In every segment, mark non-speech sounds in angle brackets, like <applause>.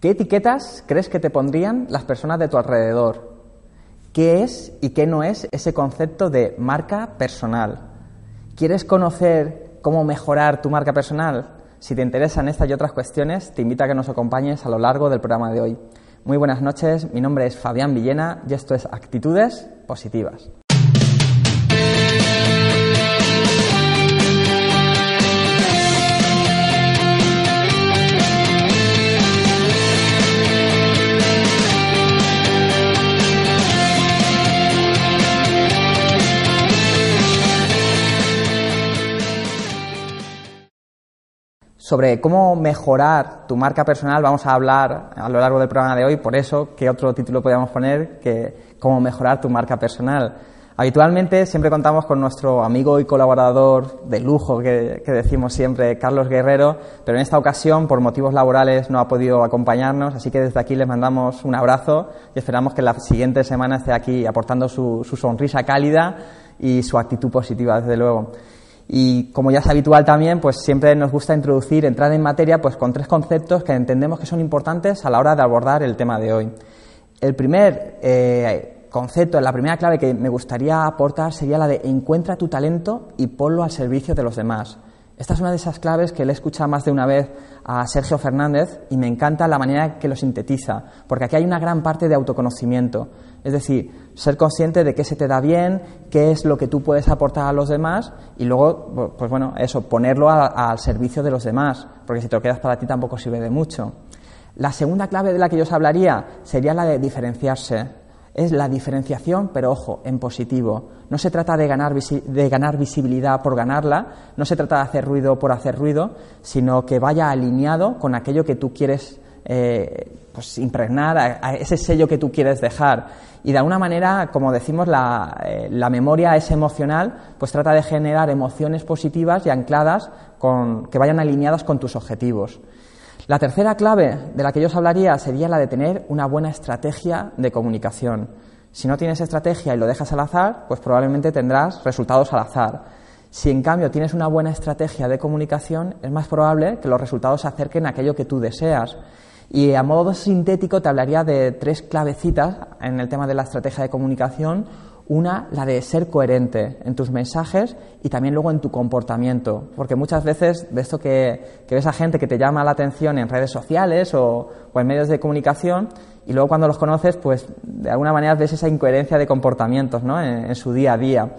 ¿Qué etiquetas crees que te pondrían las personas de tu alrededor? ¿Qué es y qué no es ese concepto de marca personal? ¿Quieres conocer cómo mejorar tu marca personal? Si te interesan estas y otras cuestiones, te invito a que nos acompañes a lo largo del programa de hoy. Muy buenas noches, mi nombre es Fabián Villena y esto es Actitudes Positivas. Sobre cómo mejorar tu marca personal vamos a hablar a lo largo del programa de hoy, por eso, ¿qué otro título podríamos poner que cómo mejorar tu marca personal? Habitualmente siempre contamos con nuestro amigo y colaborador de lujo que, decimos siempre, Carlos Guerrero, pero en esta ocasión por motivos laborales no ha podido acompañarnos, así que desde aquí les mandamos un abrazo y esperamos que la siguiente semana esté aquí aportando su, su sonrisa cálida y su actitud positiva, desde luego. Y como ya es habitual también, pues siempre nos gusta introducir, entrar en materia, pues con tres conceptos que entendemos que son importantes a la hora de abordar el tema de hoy. El primer eh, concepto, la primera clave que me gustaría aportar sería la de encuentra tu talento y ponlo al servicio de los demás. Esta es una de esas claves que le he escuchado más de una vez a Sergio Fernández y me encanta la manera que lo sintetiza, porque aquí hay una gran parte de autoconocimiento. Es decir, ser consciente de qué se te da bien, qué es lo que tú puedes aportar a los demás y luego, pues bueno, eso, ponerlo al servicio de los demás, porque si te lo quedas para ti tampoco sirve de mucho. La segunda clave de la que yo os hablaría sería la de diferenciarse. Es la diferenciación, pero ojo, en positivo. No se trata de ganar, de ganar visibilidad por ganarla, no se trata de hacer ruido por hacer ruido, sino que vaya alineado con aquello que tú quieres eh, pues impregnar, a, ese sello que tú quieres dejar. Y de alguna manera, como decimos, la, eh, la, memoria es emocional, pues trata de generar emociones positivas y ancladas con, que vayan alineadas con tus objetivos. La tercera clave de la que yo os hablaría sería la de tener una buena estrategia de comunicación. Si no tienes estrategia y lo dejas al azar, pues probablemente tendrás resultados al azar. Si en cambio tienes una buena estrategia de comunicación, es más probable que los resultados se acerquen a aquello que tú deseas. Y a modo sintético te hablaría de tres clavecitas en el tema de la estrategia de comunicación. Una, la de ser coherente en tus mensajes y también luego en tu comportamiento. Porque muchas veces de esto que, ves a gente que te llama la atención en redes sociales o, en medios de comunicación y luego cuando los conoces, pues de alguna manera ves esa incoherencia de comportamientos ¿no? en, su día a día.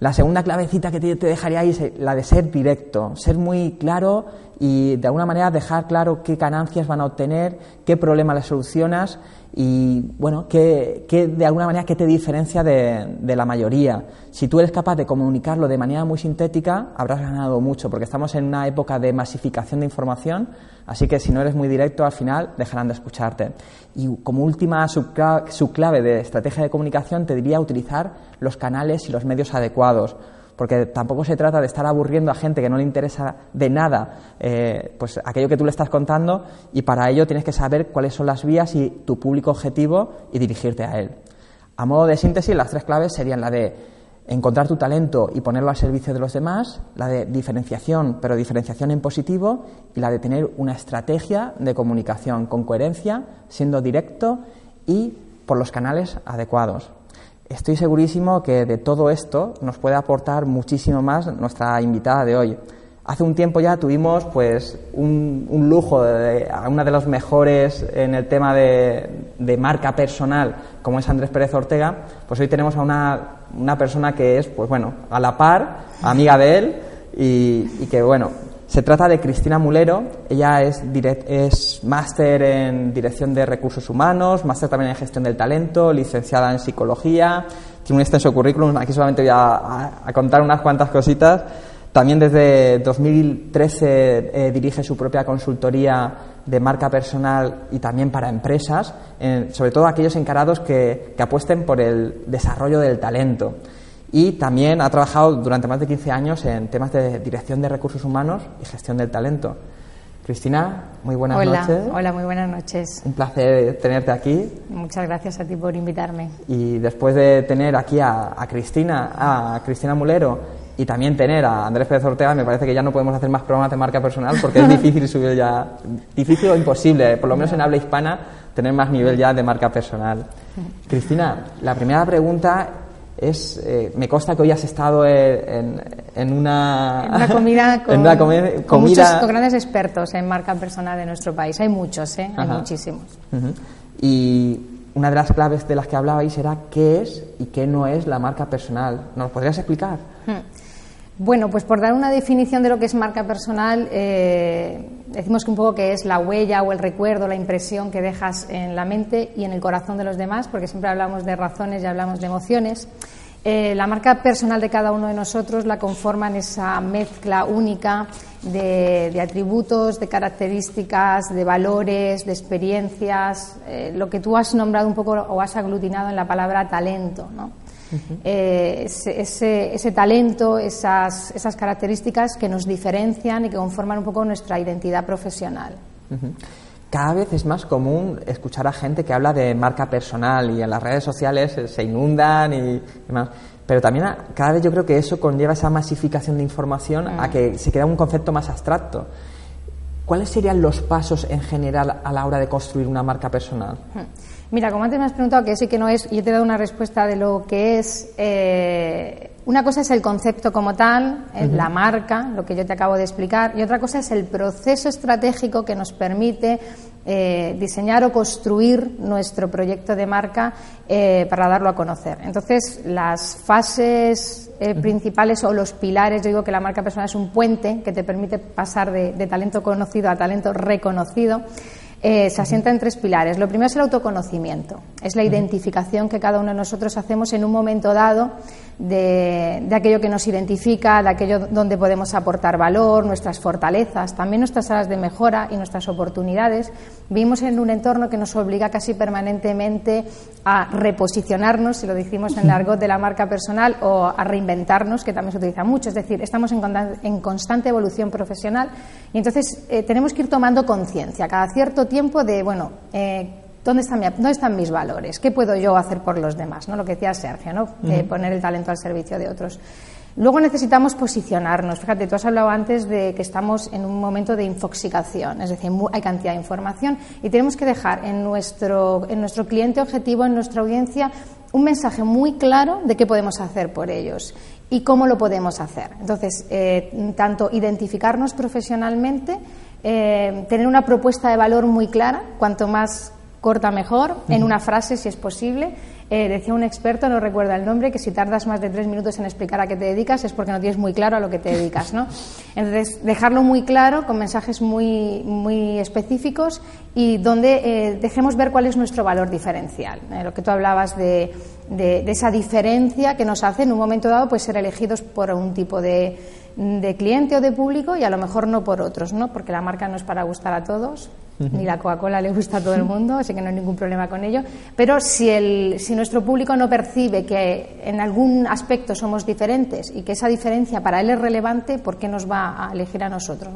La segunda clavecita que te dejaría ahí es la de ser directo, ser muy claro y de alguna manera dejar claro qué ganancias van a obtener, qué problema les solucionas y, bueno, qué, de alguna manera qué te diferencia de, de, la mayoría. Si tú eres capaz de comunicarlo de manera muy sintética, habrás ganado mucho, porque estamos en una época de masificación de información, así que si no eres muy directo, al final dejarán de escucharte. Y como última subclave de estrategia de comunicación, te diría utilizar los canales y los medios adecuados porque tampoco se trata de estar aburriendo a gente que no le interesa de nada eh, pues aquello que tú le estás contando y para ello tienes que saber cuáles son las vías y tu público objetivo y dirigirte a él. A modo de síntesis, las tres claves serían la de encontrar tu talento y ponerlo al servicio de los demás, la de diferenciación, pero diferenciación en positivo, y la de tener una estrategia de comunicación con coherencia, siendo directo y por los canales adecuados. Estoy segurísimo que de todo esto nos puede aportar muchísimo más nuestra invitada de hoy. Hace un tiempo ya tuvimos pues un, lujo de, una de los mejores en el tema de, marca personal, como es Andrés Pérez Ortega, pues hoy tenemos a una, una persona que es, pues bueno, a la par, amiga de él, y que bueno, se trata de Cristina Mulero, ella es, máster en dirección de recursos humanos, máster también en gestión del talento, licenciada en psicología, tiene un extenso currículum, aquí solamente voy a, contar unas cuantas cositas. También desde 2013 eh, dirige su propia consultoría de marca personal y también para empresas, sobre todo aquellos encarados que apuesten por el desarrollo del talento y también ha trabajado durante más de 15 años en temas de dirección de recursos humanos y gestión del talento. Cristina, muy buenas noches. Hola, muy buenas noches. Un placer tenerte aquí. Muchas gracias a ti por invitarme. Y después de tener aquí a, Cristina, a Cristina Mulero y también tener a Andrés Pérez Ortega, me parece que ya no podemos hacer más programas de marca personal porque es <laughs> difícil subir ya, difícil o imposible, por lo menos en habla hispana, tener más nivel ya de marca personal. Cristina, la primera pregunta es, eh, me consta que hoy has estado en, una, una comida <laughs> con, una con muchos grandes expertos en marca personal de nuestro país. Hay muchos, ¿eh? hay muchísimos. Y una de las claves de las que hablabais era qué es y qué no es la marca personal. ¿Nos podrías explicar? Hmm. Bueno, pues por dar una definición de lo que es marca personal, eh, decimos que un poco que es la huella o el recuerdo, la impresión que dejas en la mente y en el corazón de los demás, porque siempre hablamos de razones y hablamos de emociones. Eh, la marca personal de cada uno de nosotros la conforman esa mezcla única de, atributos, de características, de valores, de experiencias, eh, lo que tú has nombrado un poco o has aglutinado en la palabra talento. ¿no? Eh, ese, talento, esas, esas, características que nos diferencian y que conforman un poco nuestra identidad profesional. Cada vez es más común escuchar a gente que habla de marca personal y en las redes sociales se inundan y demás. Pero también cada vez yo creo que eso conlleva esa masificación de información a mm. que se queda un concepto más abstracto. ¿Cuáles serían los pasos en general a la hora de construir una marca personal? Mira, como antes me has preguntado qué sí que no es, yo te he dado una respuesta de lo que es. Eh, una cosa es el concepto como tal, la marca, lo que yo te acabo de explicar, y otra cosa es el proceso estratégico que nos permite eh, diseñar o construir nuestro proyecto de marca eh, para darlo a conocer. Entonces, las fases principales o los pilares, yo digo que la marca personal es un puente que te permite pasar de talento conocido a talento reconocido. Eh, se asienta en tres pilares. Lo primero es el autoconocimiento, es la identificación que cada uno de nosotros hacemos en un momento dado de, aquello que nos identifica, de aquello donde podemos aportar valor, nuestras fortalezas, también nuestras áreas de mejora y nuestras oportunidades. Vivimos en un entorno que nos obliga casi permanentemente a reposicionarnos, si lo decimos en <laughs> el argot de la marca personal, o a reinventarnos, que también se utiliza mucho. Es decir, estamos en, constante evolución profesional y entonces eh, tenemos que ir tomando conciencia cada cierto tiempo de, bueno, eh, ¿dónde, están mis valores? ¿Qué puedo yo hacer por los demás? ¿no? Lo que decía Sergio, ¿no? poner el talento al servicio de otros. Luego necesitamos posicionarnos. Fíjate, tú has hablado antes de que estamos en un momento de infoxicación, es decir, hay cantidad de información y tenemos que dejar en nuestro, en nuestro cliente objetivo, en nuestra audiencia, un mensaje muy claro de qué podemos hacer por ellos y cómo lo podemos hacer. Entonces, eh, tanto identificarnos profesionalmente, eh, tener una propuesta de valor muy clara, cuanto más corta mejor, en una frase si es posible. Eh, decía un experto, no recuerdo el nombre, que si tardas más de tres minutos en explicar a qué te dedicas es porque no tienes muy claro a lo que te <laughs> dedicas, ¿no? Entonces, dejarlo muy claro, con mensajes muy, muy específicos y donde eh, dejemos ver cuál es nuestro valor diferencial. lo que tú hablabas de, de, esa diferencia que nos hace en un momento dado pues ser elegidos por un tipo de de cliente o de público y a lo mejor no por otros, ¿no? Porque la marca no es para gustar a todos, ni la Coca-Cola le gusta a todo el mundo, así que no hay ningún problema con ello. Pero si, el, si nuestro público no percibe que en algún aspecto somos diferentes y que esa diferencia para él es relevante, ¿por qué nos va a elegir a nosotros?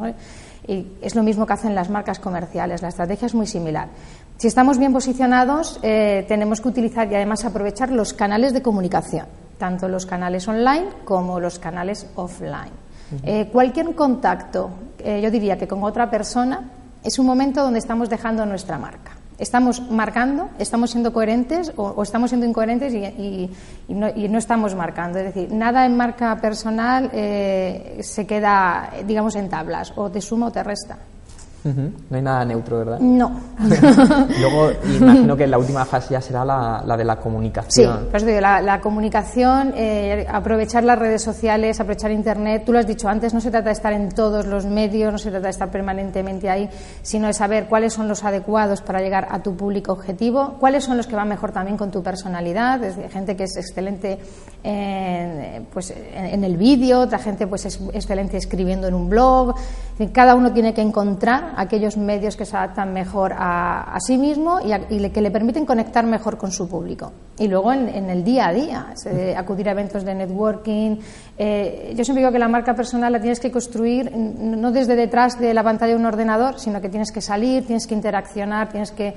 Y es lo mismo que hacen las marcas comerciales, la estrategia es muy similar. Si estamos bien posicionados, eh, tenemos que utilizar y además aprovechar los canales de comunicación, tanto los canales online como los canales offline. Eh, cualquier contacto, eh, yo diría que con otra persona, es un momento donde estamos dejando nuestra marca. Estamos marcando, estamos siendo coherentes o, estamos siendo incoherentes y, no, estamos marcando. Es decir, nada en marca personal eh, se queda, digamos, en tablas, o te suma o te resta. No hay nada neutro, ¿verdad? No. <laughs> Luego, imagino que la última fase ya será la, de la comunicación. Sí, pues digo, la, comunicación, eh, aprovechar las redes sociales, aprovechar Internet. Tú lo has dicho antes, no se trata de estar en todos los medios, no se trata de estar permanentemente ahí, sino de saber cuáles son los adecuados para llegar a tu público objetivo, cuáles son los que van mejor también con tu personalidad. Desde gente que es excelente en, pues, en, el vídeo, otra gente pues es excelente escribiendo en un blog. Cada uno tiene que encontrar aquellos medios que se adaptan mejor a, sí mismo y, que le permiten conectar mejor con su público. Y luego en, el día a día, acudir a eventos de networking. Eh, yo siempre digo que la marca personal la tienes que construir no desde detrás de la pantalla de un ordenador, sino que tienes que salir, tienes que interaccionar, tienes que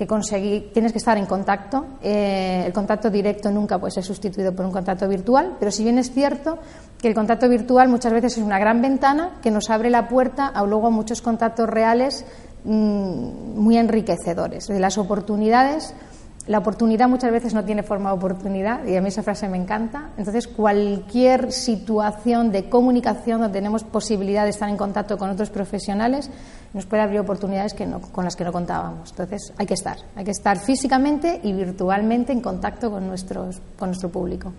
que conseguir, tienes que estar en contacto. Eh, el contacto directo nunca puede ser sustituido por un contacto virtual, pero si bien es cierto que el contacto virtual muchas veces es una gran ventana que nos abre la puerta a luego muchos contactos reales mm, muy enriquecedores. De las oportunidades la oportunidad muchas veces no tiene forma de oportunidad y a mí esa frase me encanta. Entonces, cualquier situación de comunicación donde tenemos posibilidad de estar en contacto con otros profesionales nos puede abrir oportunidades que no, con las que no contábamos. Entonces, hay que estar, hay que estar físicamente y virtualmente en contacto con, nuestros, con nuestro público.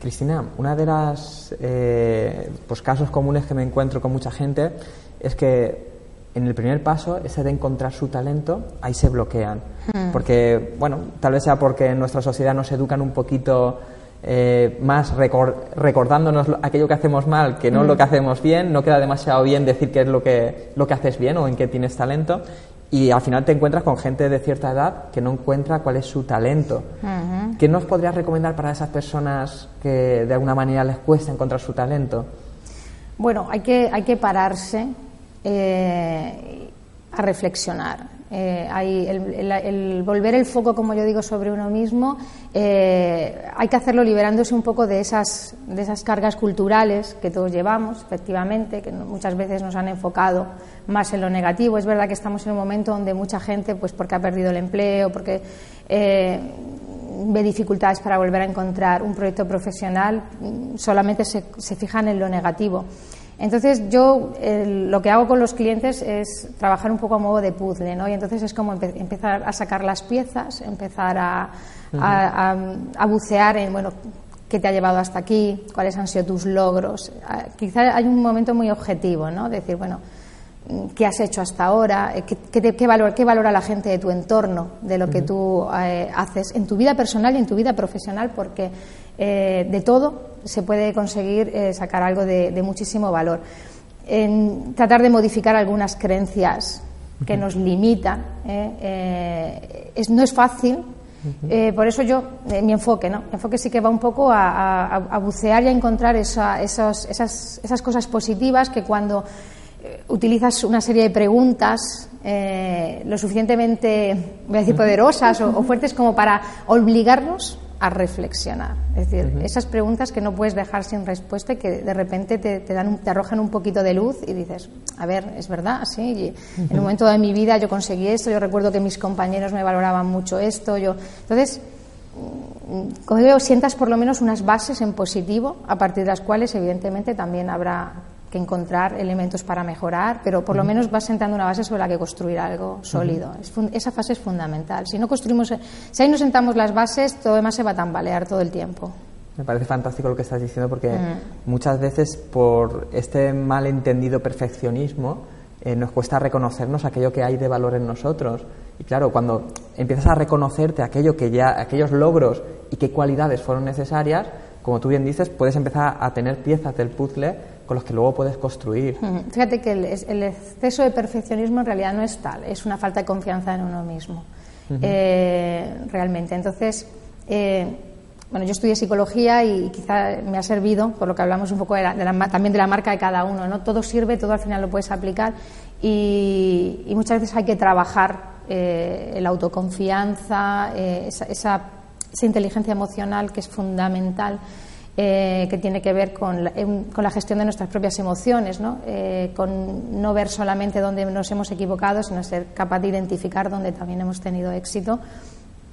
Cristina, una de las eh, pues, casos comunes que me encuentro con mucha gente es que en el primer paso, ese de encontrar su talento, ahí se bloquean. Hmm. Porque, bueno, tal vez sea porque en nuestra sociedad nos educan un poquito eh, más recordándonos aquello que hacemos mal que no lo hmm. que hacemos bien, no queda demasiado bien decir qué es lo que, lo que haces bien o en qué tienes talento. Y al final te encuentras con gente de cierta edad que no encuentra cuál es su talento. Hmm. ¿Qué nos podrías recomendar para esas personas que de alguna manera les cuesta encontrar su talento? Bueno, hay que, hay que pararse eh, a reflexionar. Eh, hay el, volver el foco, como yo digo, sobre uno mismo, eh, hay que hacerlo liberándose un poco de esas, de esas cargas culturales que todos llevamos, efectivamente, que muchas veces nos han enfocado más en lo negativo. Es verdad que estamos en un momento donde mucha gente, pues porque ha perdido el empleo, porque ve dificultades para volver a encontrar un proyecto profesional, solamente se, se fijan en lo negativo. Entonces yo lo que hago con los clientes es trabajar un poco a modo de puzzle, ¿no? Y entonces es como empezar a sacar las piezas, empezar a, a, bucear en, bueno, qué te ha llevado hasta aquí, cuáles han sido tus logros. Ah, quizá hay un momento muy objetivo, ¿no? Decir, bueno, qué has hecho hasta ahora, eh, qué, qué, valor, qué valora la gente de tu entorno, de lo que tú eh, haces en tu vida personal y en tu vida profesional, porque eh, de todo se puede conseguir eh, sacar algo de, muchísimo valor. En tratar de modificar algunas creencias que nos limitan eh, no es fácil. por eso yo, mi enfoque, ¿no? Mi enfoque sí que va un poco a, bucear y a encontrar esas, esas, cosas positivas que cuando utilizas una serie de preguntas lo suficientemente, voy a decir, poderosas o, fuertes como para obligarnos a reflexionar. Es decir, esas preguntas que no puedes dejar sin respuesta y que de repente te, dan, te arrojan un poquito de luz y dices, a ver, es verdad, sí, en un momento de mi vida yo conseguí esto, yo recuerdo que mis compañeros me valoraban mucho esto, yo... Entonces, mm, sientas por lo menos unas bases en positivo, a partir de las cuales evidentemente también habrá que encontrar elementos para mejorar, pero por lo menos vas sentando una base sobre la que construir algo sólido. esa fase es fundamental. Si no construimos, si ahí no sentamos las bases, todo demás se va a tambalear todo el tiempo. Me parece fantástico lo que estás diciendo porque muchas veces por este malentendido perfeccionismo eh, nos cuesta reconocernos aquello que hay de valor en nosotros. Y claro, cuando empiezas a reconocerte aquello que ya, aquellos logros y qué cualidades fueron necesarias, como tú bien dices, puedes empezar a tener piezas del puzzle con los que luego puedes construir. Fíjate que el, exceso de perfeccionismo en realidad no es tal, es una falta de confianza en uno mismo, eh, realmente. Entonces, eh, bueno, yo estudié psicología y quizá me ha servido, por lo que hablamos un poco de también de la marca de cada uno, ¿no? Todo sirve, todo al final lo puedes aplicar y, muchas veces hay que trabajar eh, la autoconfianza, esa, esa inteligencia emocional que es fundamental eh, que tiene que ver con la, con la, gestión de nuestras propias emociones, ¿no? Eh, con no ver solamente dónde nos hemos equivocado, sino ser capaz de identificar dónde también hemos tenido éxito.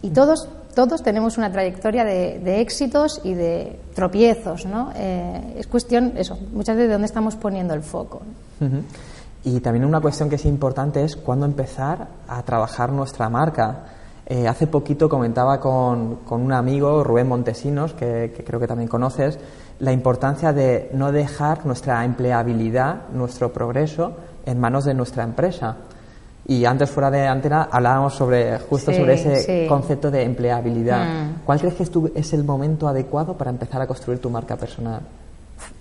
Y todos, todos tenemos una trayectoria de, éxitos y de tropiezos, ¿no? Eh, es cuestión, eso, muchas veces de dónde estamos poniendo el foco. Y también una cuestión que es importante es cuándo empezar a trabajar nuestra marca. Eh, hace poquito comentaba con, un amigo, Rubén Montesinos, que, creo que también conoces, la importancia de no dejar nuestra empleabilidad, nuestro progreso, en manos de nuestra empresa. Y antes, fuera de antena, hablábamos sobre, justo sobre ese concepto de empleabilidad. Mm. ¿Cuál crees que es el momento adecuado para empezar a construir tu marca personal?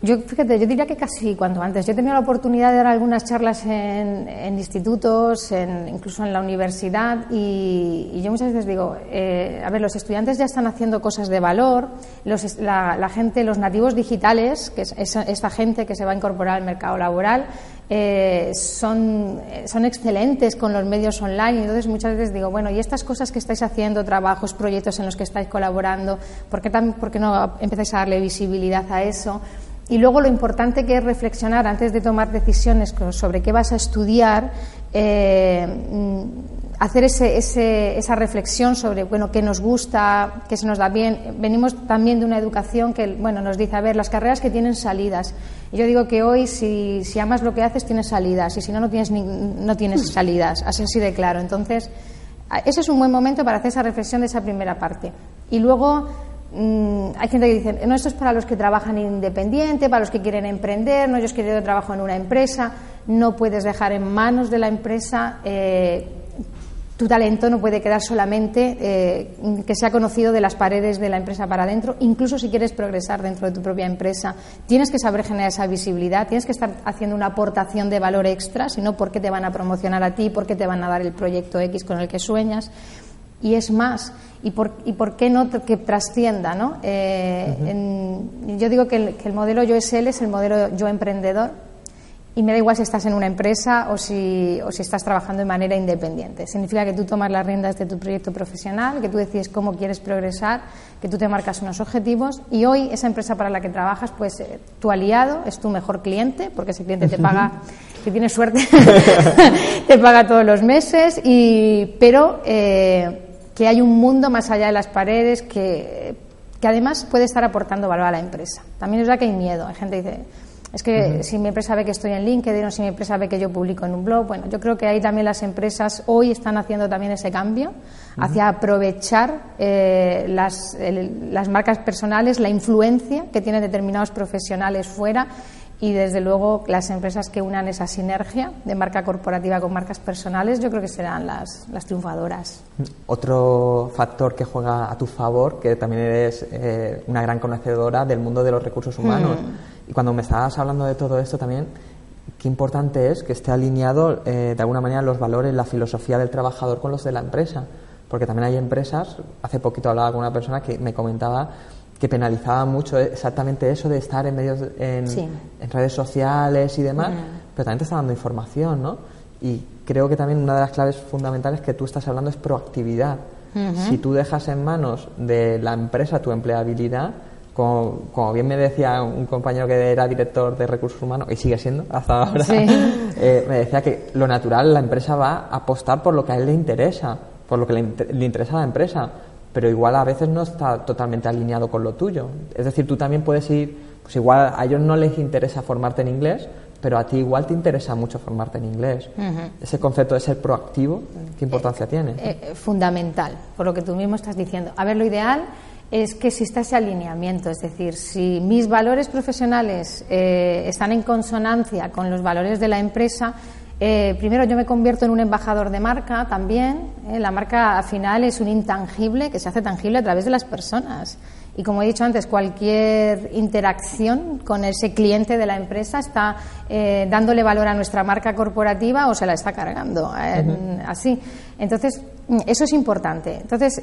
Yo, fíjate, yo diría que casi cuanto antes. Yo he tenido la oportunidad de dar algunas charlas en, institutos, en, incluso en la universidad, y, yo muchas veces digo, eh, a ver, los estudiantes ya están haciendo cosas de valor, los, la, gente, los nativos digitales, que es esa, gente que se va a incorporar al mercado laboral, eh, son, son excelentes con los medios online. Y entonces muchas veces digo, bueno, y estas cosas que estáis haciendo, trabajos, proyectos en los que estáis colaborando, ¿por qué, por qué no empezáis a darle visibilidad a eso? Y luego lo importante que es reflexionar antes de tomar decisiones sobre qué vas a estudiar, eh, mm, hacer ese, esa reflexión sobre bueno qué nos gusta, qué se nos da bien. Venimos también de una educación que bueno nos dice a ver las carreras que tienen salidas. Y yo digo que hoy si, si amas lo que haces tienes salidas y si no no tienes no tienes <laughs> salidas. Así así de claro. Entonces ese es un buen momento para hacer esa reflexión de esa primera parte. Y luego Mm, hay gente que dice, no, esto es para los que trabajan independiente, para los que quieren emprender, no, yo es que trabajo en una empresa, no puedes dejar en manos de la empresa, eh, tu talento no puede quedar solamente eh, que sea conocido de las paredes de la empresa para adentro, incluso si quieres progresar dentro de tu propia empresa, tienes que saber generar esa visibilidad, tienes que estar haciendo una aportación de valor extra, si no, ¿por qué te van a promocionar a ti? ¿Por qué te van a dar el proyecto X con el que sueñas? Y es más, y por, y por qué no que trascienda. ¿no? Eh, yo digo que el, que el, modelo Yo es él es el modelo Yo emprendedor y me da igual si estás en una empresa o si, o si estás trabajando de manera independiente. Significa que tú tomas las riendas de tu proyecto profesional, que tú decides cómo quieres progresar, que tú te marcas unos objetivos y hoy esa empresa para la que trabajas, pues eh, tu aliado es tu mejor cliente, porque ese cliente te paga, si tienes suerte, <laughs> te paga todos los meses, y, pero... Eh, que hay un mundo más allá de las paredes que, que además puede estar aportando valor a la empresa. También es verdad que hay miedo. Hay gente que dice, es que si mi empresa ve que estoy en LinkedIn o si mi empresa ve que yo publico en un blog, bueno, yo creo que ahí también las empresas hoy están haciendo también ese cambio hacia aprovechar eh, las, las marcas personales, la influencia que tienen determinados profesionales fuera y desde luego las empresas que unan esa sinergia de marca corporativa con marcas personales yo creo que serán las, las triunfadoras. Otro factor que juega a tu favor, que también eres eh, una gran conocedora del mundo de los recursos humanos. Mm. Y cuando me estabas hablando de todo esto también, qué importante es que esté alineado eh, de alguna manera los valores, la filosofía del trabajador con los de la empresa. Porque también hay empresas, hace poquito hablaba con una persona que me comentaba que penalizaba mucho exactamente eso de estar en medios en, redes sociales y demás, pero también te está dando información, ¿no? Y creo que también una de las claves fundamentales que tú estás hablando es proactividad. Si tú dejas en manos de la empresa tu empleabilidad, como, como, bien me decía un compañero que era director de recursos humanos y sigue siendo hasta ahora, <laughs> eh, me decía que lo natural la empresa va a apostar por lo que a él le interesa, por lo que le, le interesa a la empresa pero igual a veces no está totalmente alineado con lo tuyo. Es decir, tú también puedes ir, pues igual a ellos no les interesa formarte en inglés, pero a ti igual te interesa mucho formarte en inglés. Ese concepto de ser proactivo, ¿qué importancia tiene? Eh, eh, fundamental, por lo que tú mismo estás diciendo. A ver, lo ideal es que exista ese alineamiento, es decir, si mis valores profesionales eh, están en consonancia con los valores de la empresa, eh, primero, yo me convierto en un embajador de marca también. Eh, la marca al final es un intangible que se hace tangible a través de las personas. Y como he dicho antes, cualquier interacción con ese cliente de la empresa está eh, dándole valor a nuestra marca corporativa o se la está cargando. Así. Entonces, eso es importante. Entonces,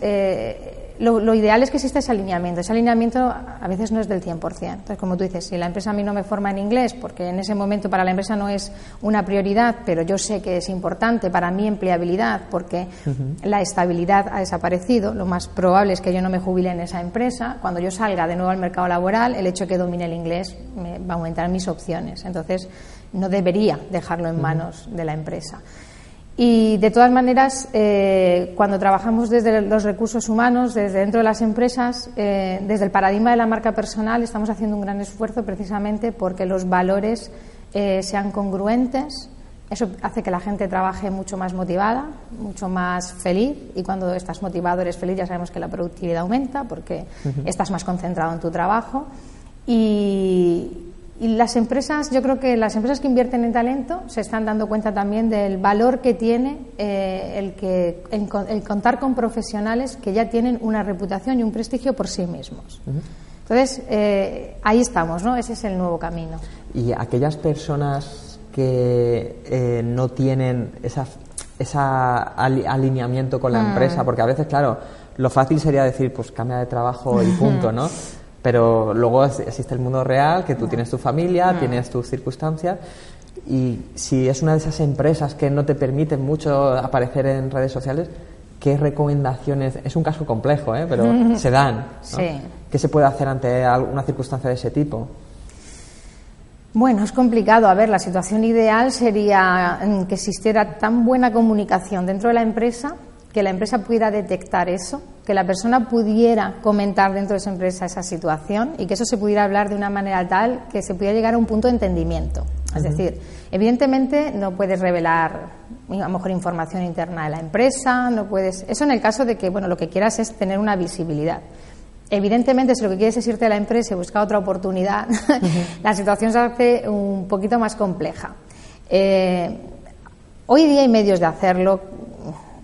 lo, ideal es que exista ese alineamiento. Ese alineamiento a veces no es del 100%. Entonces, como tú dices, si la empresa a mí no me forma en inglés, porque en ese momento para la empresa no es una prioridad, pero yo sé que es importante para mi empleabilidad, porque la estabilidad ha desaparecido, lo más probable es que yo no me jubile en esa empresa. Cuando yo salga de nuevo al mercado laboral, el hecho de que domine el inglés me va a aumentar mis opciones. Entonces, no debería dejarlo en manos de la empresa. Y de todas maneras, eh, cuando trabajamos desde los recursos humanos, desde dentro de las empresas, eh, desde el paradigma de la marca personal, estamos haciendo un gran esfuerzo precisamente porque los valores eh, sean congruentes. Eso hace que la gente trabaje mucho más motivada, mucho más feliz. Y cuando estás motivado, eres feliz, ya sabemos que la productividad aumenta porque estás más concentrado en tu trabajo. Y, y las empresas, yo creo que las empresas que invierten en talento se están dando cuenta también del valor que tiene eh, el, que, el, contar con profesionales que ya tienen una reputación y un prestigio por sí mismos. Entonces, eh, ahí estamos, ¿no? Ese es el nuevo camino. Y aquellas personas que eh, no tienen esa, esa alineamiento con la mm. empresa, porque a veces, claro, lo fácil sería decir, pues cambia de trabajo y punto, <laughs> ¿no? Pero luego existe el mundo real, que tú tienes tu familia, mm. tienes tus circunstancias. Y si es una de esas empresas que no te permiten mucho aparecer en redes sociales, ¿qué recomendaciones? Es un caso complejo, ¿eh? pero <laughs> se dan. ¿Qué se puede hacer ante alguna circunstancia de ese tipo? Bueno, es complicado. A ver, la situación ideal sería que existiera tan buena comunicación dentro de la empresa que la empresa pudiera detectar eso, que la persona pudiera comentar dentro de esa empresa esa situación y que eso se pudiera hablar de una manera tal que se pudiera llegar a un punto de entendimiento. Es decir, evidentemente no puedes revelar a lo mejor información interna de la empresa, no puedes. Eso en el caso de que bueno lo que quieras es tener una visibilidad. Evidentemente, si lo que quieres es irte a la empresa y buscar otra oportunidad, <laughs> la situación se hace un poquito más compleja. Eh, hoy día hay medios de hacerlo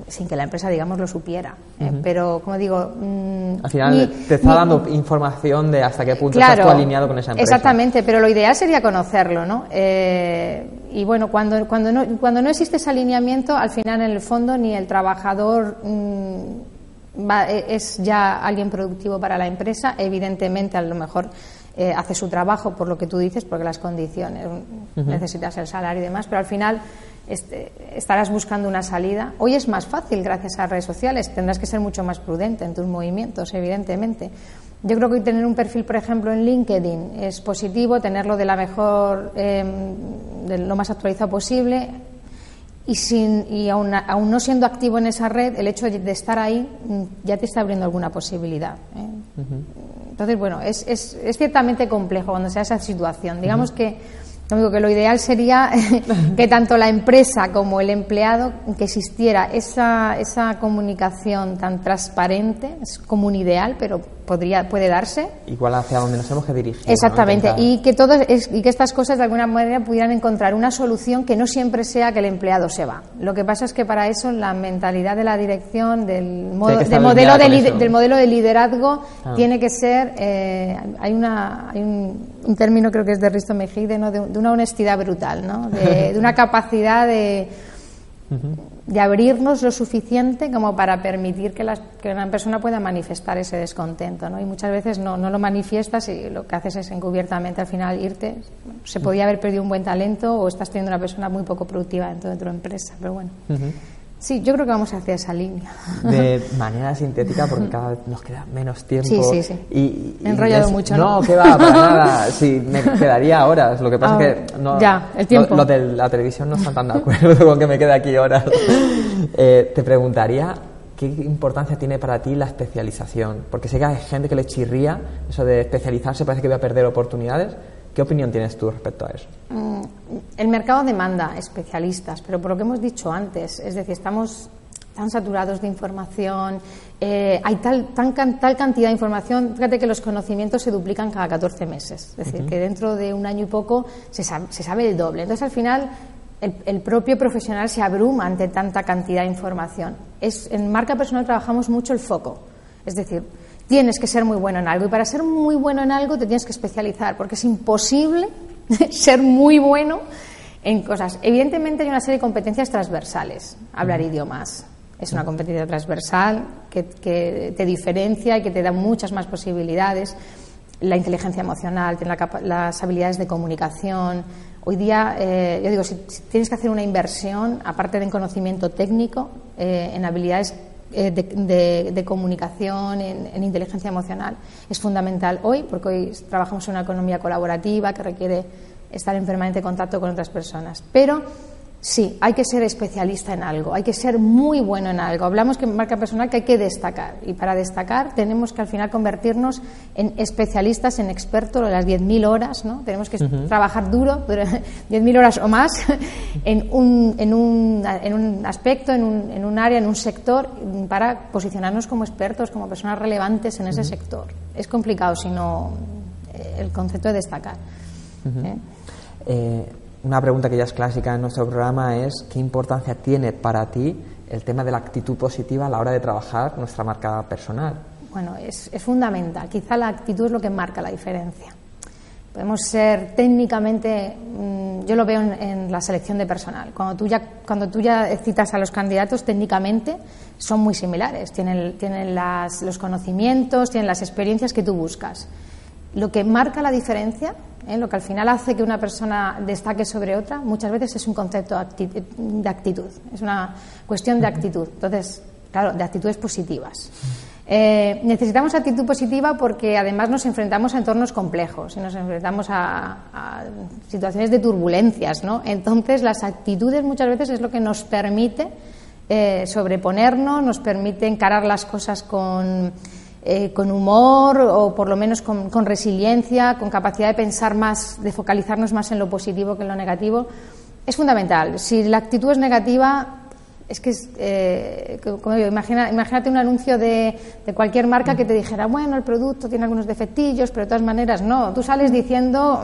sin que la empresa, digamos, lo supiera. Eh, pero, como digo... Mm, Al final te está dando información de hasta qué punto estás tú alineado con esa empresa. Exactamente, pero lo ideal sería conocerlo, ¿no? Eh, y bueno, cuando, cuando, no, cuando no existe ese alineamiento, al final, en el fondo, ni el trabajador... Mm, e, es ya alguien productivo para la empresa, evidentemente a lo mejor eh, hace su trabajo por lo que tú dices, porque las condiciones, necesitas el salario y demás, pero al final este, estarás buscando una salida. Hoy es más fácil gracias a redes sociales, tendrás que ser mucho más prudente en tus movimientos, evidentemente. Yo creo que tener un perfil, por ejemplo, en LinkedIn es positivo, tenerlo de la mejor, em, de lo más actualizado posible, y, sin, y aún, no siendo activo en esa red, el hecho de estar ahí mm, ya te está abriendo alguna posibilidad. ¿eh? Entonces, bueno, es, es, es, ciertamente complejo cuando sea esa situación. Digamos que lo único que lo ideal sería <laughs> que tanto la empresa como el empleado, que existiera esa, esa comunicación tan transparente, es como un ideal, pero podría, puede darse. Igual hacia donde nos hemos que dirigir. Exactamente, y, que todo, y que estas cosas de alguna manera pudieran encontrar una solución que no siempre sea que el empleado se va. Lo que pasa es que para eso la mentalidad de la dirección, del, modo, modelo, de, del modelo de liderazgo, ah. tiene que ser, eh, hay, una, hay un, término creo que es de Risto Mejide, ¿no? de, una honestidad brutal, ¿no? de una <laughs> capacidad de de abrirnos lo suficiente como para permitir que, que, una persona pueda manifestar ese descontento. ¿no? Y muchas veces no, no, lo manifiestas y lo que haces es encubiertamente al final irte. Se podía haber perdido un buen talento o estás teniendo una persona muy poco productiva dentro de tu empresa. Pero bueno. Sí, yo creo que vamos hacia esa línea. De <laughs> manera sintética, porque cada vez nos queda menos tiempo. Sí, sí, sí. Y, he enrollado mucho. No, que va, para <laughs> nada. Sí, me quedaría horas. Lo que pasa es que. No, ya, el tiempo. Los de la televisión no están tan de acuerdo <laughs> con que me quede aquí horas. Eh, te preguntaría ¿qué importancia tiene para ti la especialización? Porque sé que hay gente que le chirría eso de especializarse, parece que voy a perder oportunidades. ¿Qué opinión tienes tú respecto a eso? Mm, el mercado demanda especialistas, pero por lo que hemos dicho antes, es decir, estamos tan saturados de información, eh, hay tal, tan, tal cantidad de información, fíjate que los conocimientos se duplican cada 14 meses, es decir, que dentro de un año y poco se sabe, se sabe el doble. Entonces, al final, el, propio profesional se abruma ante tanta cantidad de información. Es, en marca personal trabajamos mucho el foco, es decir, tienes que ser muy bueno en algo y para ser muy bueno en algo te tienes que especializar, porque es imposible <laughs> ser muy bueno en cosas. Evidentemente hay una serie de competencias transversales. Hablar idiomas es una competencia transversal que, te diferencia y que te da muchas más posibilidades. La inteligencia emocional, las habilidades de comunicación. Hoy día, eh, yo digo, si, tienes que hacer una inversión, aparte de en conocimiento técnico, eh, en habilidades eh, de, comunicación, en, inteligencia emocional, es fundamental hoy, porque hoy trabajamos en una economía colaborativa que requiere estar en permanente contacto con otras personas. Pero Sí, hay que ser especialista en algo, hay que ser muy bueno en algo. Hablamos que en marca personal que hay que destacar y para destacar tenemos que al final convertirnos en especialistas, en expertos de las 10.000 horas, ¿no? Tenemos que trabajar duro, 10.000 <laughs> horas o más, <laughs> en un, en un, en un aspecto, en un, en un, área, en un sector, para posicionarnos como expertos, como personas relevantes en ese sector. Es complicado, sino eh, el concepto de destacar. ¿eh? eh una pregunta que ya es clásica en nuestro programa es ¿qué importancia tiene para ti el tema de la actitud positiva a la hora de trabajar nuestra marca personal? bueno, es, es fundamental. Quizá la actitud es lo que marca la diferencia. Podemos ser técnicamente, mm, yo lo veo en, la selección de personal. Cuando tú, ya, cuando tú ya citas a los candidatos, técnicamente son muy similares. Tienen, tienen las, los conocimientos, tienen las experiencias que tú buscas. Lo que marca la diferencia, ¿eh? lo que al final hace que una persona destaque sobre otra, muchas veces es un concepto de actitud. Es una cuestión de actitud. Entonces, claro, de actitudes positivas. Eh, necesitamos actitud positiva porque además nos enfrentamos a entornos complejos y nos enfrentamos a, situaciones de turbulencias, ¿no? Entonces las actitudes muchas veces es lo que nos permite eh, sobreponernos, nos permite encarar las cosas con, eh, con humor o por lo menos con, con resiliencia, con capacidad de pensar más, de focalizarnos más en lo positivo que en lo negativo. Es fundamental. Si la actitud es negativa, es que, es, eh, como digo, imagina, imagínate un anuncio de, de, cualquier marca que te dijera, bueno, el producto tiene algunos defectillos, pero de todas maneras no. Tú sales diciendo,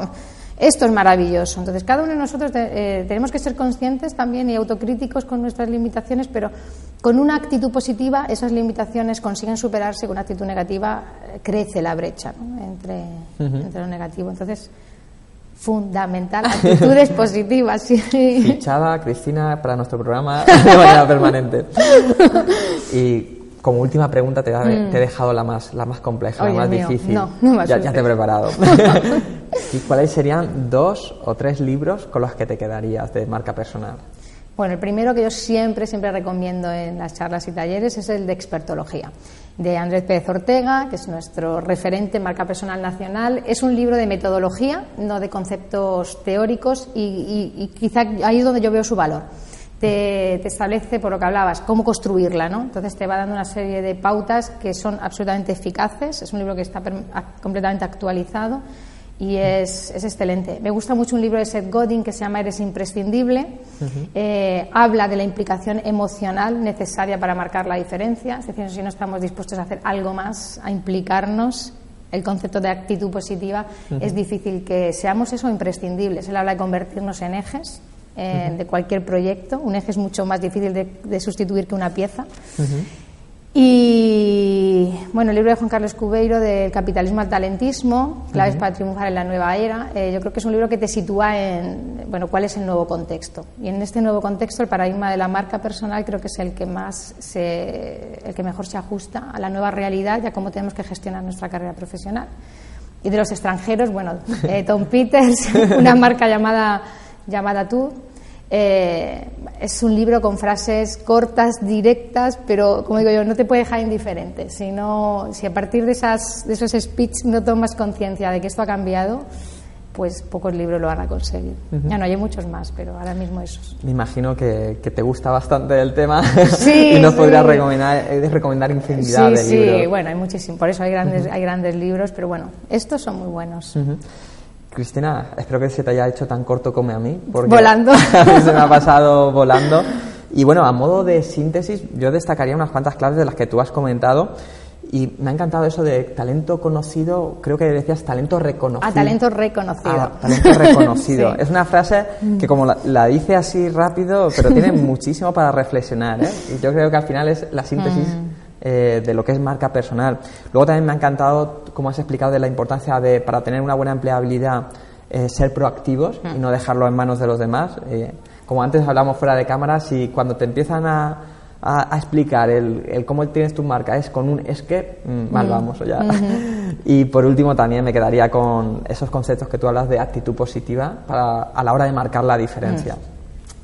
esto es maravilloso. Entonces, cada uno de nosotros eh, tenemos que ser conscientes también y autocríticos con nuestras limitaciones, pero con una actitud positiva esas limitaciones consiguen superarse, con una actitud negativa eh, crece la brecha entre, entre lo negativo. Entonces, fundamental, actitudes <laughs> positivas. Sí. Fichada, Cristina, para nuestro programa <laughs> de manera permanente. Y como última pregunta te, he mm. dejado la más, la más compleja, la más difícil. No, no ya, ya, te he preparado. <laughs> ¿Y cuáles serían dos o tres libros con los que te quedarías de marca personal? Bueno, el primero que yo siempre, siempre recomiendo en las charlas y talleres es el de expertología de Andrés Pérez Ortega, que es nuestro referente en marca personal nacional. Es un libro de metodología, no de conceptos teóricos, y, quizá ahí es donde yo veo su valor. Te, establece, por lo que hablabas, cómo construirla, ¿no? Entonces te va dando una serie de pautas que son absolutamente eficaces. Es un libro que está completamente actualizado y es, es, excelente. Me gusta mucho un libro de Seth Godin que se llama Eres imprescindible. Eh, habla de la implicación emocional necesaria para marcar la diferencia, es decir, si no estamos dispuestos a hacer algo más, a implicarnos, el concepto de actitud positiva, es difícil que seamos eso imprescindibles. Él habla de convertirnos en ejes eh, de cualquier proyecto. Un eje es mucho más difícil de, de sustituir que una pieza. Y bueno, el libro de Juan Carlos Cubeiro del capitalismo al talentismo, claves para triunfar en la nueva era, eh, yo creo que es un libro que te sitúa en bueno, cuál es el nuevo contexto. Y en este nuevo contexto el paradigma de la marca personal creo que es el que más se, el que mejor se ajusta a la nueva realidad y a cómo tenemos que gestionar nuestra carrera profesional. Y de los extranjeros, bueno, eh, Tom <laughs> Peters, una marca llamada llamada Tú, eh, es un libro con frases cortas, directas, pero como digo yo, no te puede dejar indiferente. Si, si a partir de, esas, de esos speech no tomas conciencia de que esto ha cambiado, pues pocos libros lo van a conseguir. Ya no hay muchos más, pero ahora mismo esos. Me imagino que, te gusta bastante el tema <laughs> y nos podrías recomendar, eh, recomendar infinidad de libros. Sí, bueno, hay muchísimos. Por eso hay grandes, hay grandes libros, pero bueno, estos son muy buenos. Cristina, espero que se te haya hecho tan corto como a mí. Porque volando. <laughs> Se me ha pasado volando. Y bueno, a modo de síntesis, yo destacaría unas cuantas claves de las que tú has comentado. Y me ha encantado eso de talento conocido, creo que decías talento reconocido. Ah, talento reconocido. Ah, talento reconocido. <laughs> Es una frase que como la, dice así rápido, pero tiene <laughs> muchísimo para reflexionar. ¿eh? Y yo creo que al final es la síntesis mm. Eh, de lo que es marca personal. Luego también me ha encantado, como has explicado, de la importancia de, para tener una buena empleabilidad, eh, ser proactivos y no dejarlo en manos de los demás. Eh, como antes hablamos fuera de cámaras, y cuando te empiezan a, a, explicar el, cómo tienes tu marca es con un es que, mm, mal vamos ya. <laughs> y por último también me quedaría con esos conceptos que tú hablas de actitud positiva para, a la hora de marcar la diferencia.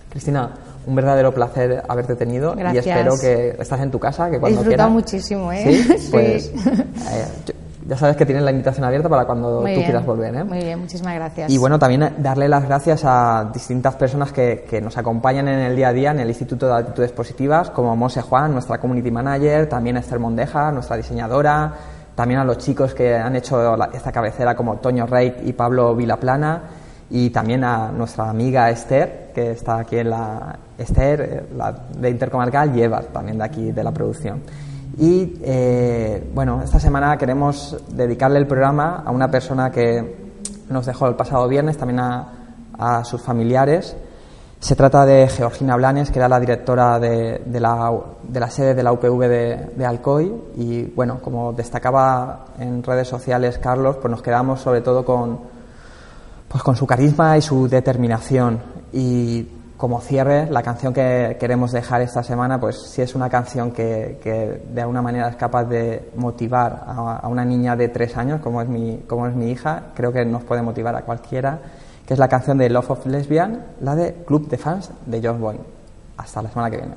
Cristina, un verdadero placer haberte tenido y espero que estás en tu casa, que cuando He disfrutado muchísimo, ¿eh? Sí, <laughs> pues eh, ya sabes que tienes la invitación abierta para cuando tú quieras volver, ¿eh? Muy bien, muchísimas gracias. Y bueno, también darle las gracias a distintas personas que, que nos acompañan en el día a día en el Instituto de Actitudes Positivas, como Mose Juan, nuestra community manager, también Esther Mondeja, nuestra diseñadora, también a los chicos que han hecho esta cabecera como Toño Rey y Pablo Vilaplana y también a nuestra amiga Esther, que está aquí en la Esther, eh, la de Intercomarcal, y Eva, también de aquí de la producción. Y eh, bueno, esta semana queremos dedicarle el programa a una persona que nos dejó el pasado viernes, también a, sus familiares. Se trata de Georgina Blanes, que era la directora de, la, de la, sede de la UPV de, de, Alcoy. Y bueno, como destacaba en redes sociales Carlos, pues nos quedamos sobre todo con, pues con su carisma y su determinación. Y como cierre, la canción que queremos dejar esta semana, pues sí es una canción que, de alguna manera es capaz de motivar a, una niña de tres años, como es, mi, como es mi hija, creo que nos puede motivar a cualquiera que es la canción de Love of Lesbian, la de Club de Fans de John Boyne. Hasta la semana que viene.